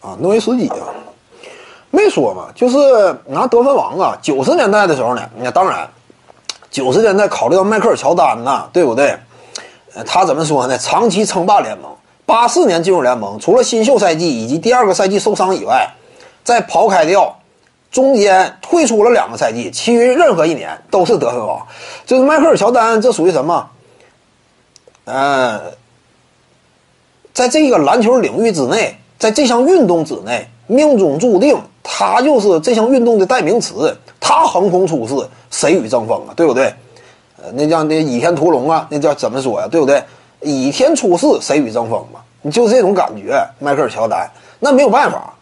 啊，诺维斯基啊，没说嘛，就是拿得分王啊。九十年代的时候呢，那当然，九十年代考虑到迈克尔乔丹呐，对不对？他怎么说呢？长期称霸联盟，八四年进入联盟，除了新秀赛季以及第二个赛季受伤以外，再刨开掉中间退出了两个赛季，其余任何一年都是得分王。就是迈克尔乔丹，这属于什么？呃，在这个篮球领域之内，在这项运动之内，命中注定他就是这项运动的代名词。他横空出世，谁与争锋啊？对不对？呃，那叫那倚天屠龙啊，那叫怎么说呀？对不对？倚天出世，谁与争锋嘛？你就是这种感觉，迈克尔乔丹，那没有办法。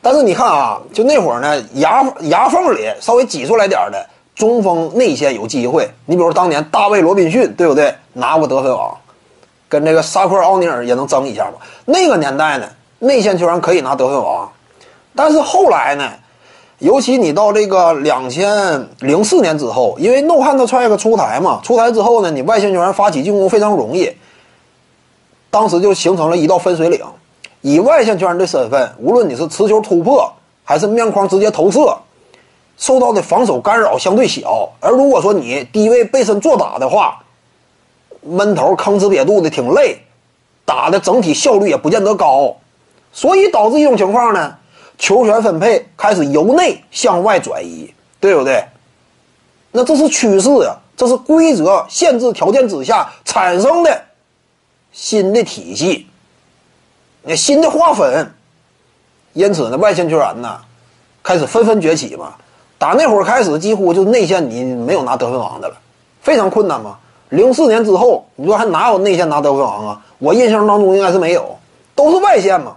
但是你看啊，就那会儿呢，牙牙缝里稍微挤出来点的中锋内线有机会。你比如当年大卫罗宾逊，对不对？拿过得分王，跟这个沙克奥尼尔也能争一下吧。那个年代呢，内线球员可以拿得分王，但是后来呢，尤其你到这个两千零四年之后，因为 No Hand Trick 出台嘛，出台之后呢，你外线球员发起进攻非常容易，当时就形成了一道分水岭。以外线球员的身份，无论你是持球突破还是面框直接投射，受到的防守干扰相对小。而如果说你低位背身做打的话，闷头吭哧瘪肚的挺累，打的整体效率也不见得高，所以导致一种情况呢，球权分配开始由内向外转移，对不对？那这是趋势呀，这是规则限制条件之下产生的新的体系。那新的划分，因此呢，外线球员呢，开始纷纷崛起嘛。打那会儿开始，几乎就内线你没有拿得分王的了，非常困难嘛。零四年之后，你说还哪有内线拿得分王啊？我印象当中应该是没有，都是外线嘛。